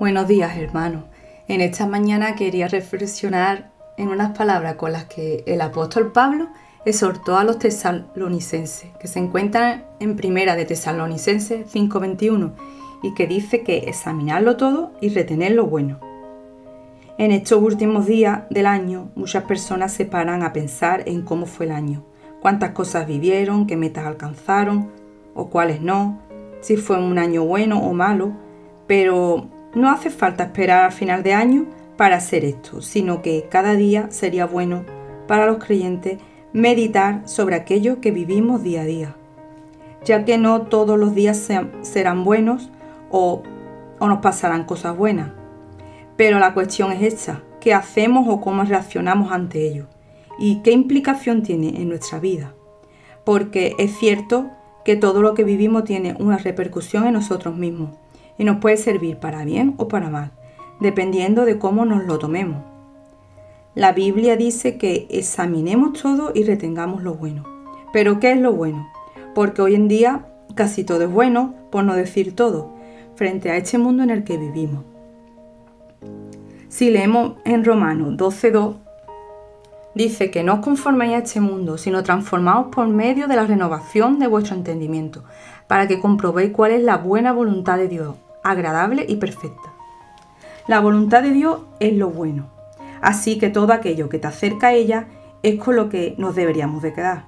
Buenos días, hermanos. En esta mañana quería reflexionar en unas palabras con las que el apóstol Pablo exhortó a los tesalonicenses, que se encuentran en primera de Tesalonicenses 5:21 y que dice que examinarlo todo y retener lo bueno. En estos últimos días del año, muchas personas se paran a pensar en cómo fue el año, cuántas cosas vivieron, qué metas alcanzaron o cuáles no, si fue un año bueno o malo, pero no hace falta esperar al final de año para hacer esto, sino que cada día sería bueno para los creyentes meditar sobre aquello que vivimos día a día, ya que no todos los días serán buenos o, o nos pasarán cosas buenas. Pero la cuestión es esta, ¿qué hacemos o cómo reaccionamos ante ello? ¿Y qué implicación tiene en nuestra vida? Porque es cierto que todo lo que vivimos tiene una repercusión en nosotros mismos y nos puede servir para bien o para mal, dependiendo de cómo nos lo tomemos. La Biblia dice que examinemos todo y retengamos lo bueno. Pero ¿qué es lo bueno? Porque hoy en día casi todo es bueno, por no decir todo, frente a este mundo en el que vivimos. Si leemos en Romanos 12.2, dice que no os conforméis a este mundo, sino transformaos por medio de la renovación de vuestro entendimiento, para que comprobéis cuál es la buena voluntad de Dios, agradable y perfecta. La voluntad de Dios es lo bueno, así que todo aquello que te acerca a ella es con lo que nos deberíamos de quedar.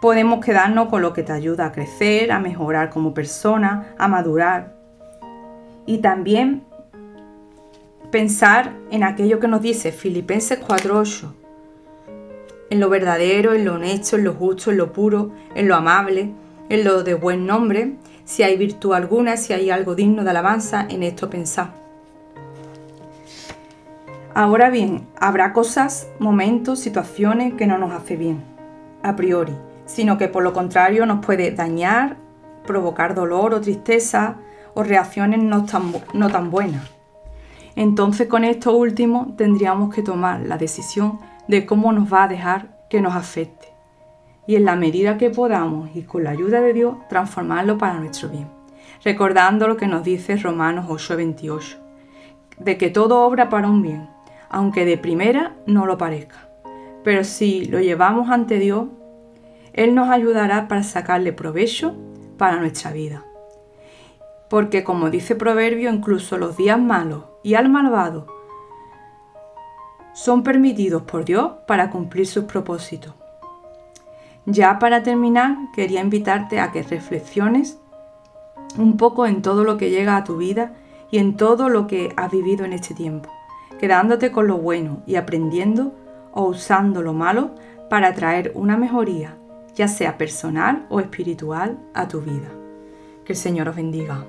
Podemos quedarnos con lo que te ayuda a crecer, a mejorar como persona, a madurar. Y también pensar en aquello que nos dice Filipenses 4.8, en lo verdadero, en lo honesto, en lo justo, en lo puro, en lo amable, en lo de buen nombre, si hay virtud alguna, si hay algo digno de alabanza, en esto pensad. Ahora bien, habrá cosas, momentos, situaciones que no nos hace bien, a priori, sino que por lo contrario nos puede dañar, provocar dolor o tristeza o reacciones no tan, no tan buenas. Entonces con esto último tendríamos que tomar la decisión de cómo nos va a dejar que nos afecte y en la medida que podamos y con la ayuda de Dios transformarlo para nuestro bien. Recordando lo que nos dice Romanos 8:28, de que todo obra para un bien, aunque de primera no lo parezca. Pero si lo llevamos ante Dios, Él nos ayudará para sacarle provecho para nuestra vida. Porque como dice Proverbio, incluso los días malos y al malvado son permitidos por Dios para cumplir sus propósitos. Ya para terminar, quería invitarte a que reflexiones un poco en todo lo que llega a tu vida y en todo lo que has vivido en este tiempo, quedándote con lo bueno y aprendiendo o usando lo malo para traer una mejoría, ya sea personal o espiritual, a tu vida. Que el Señor os bendiga.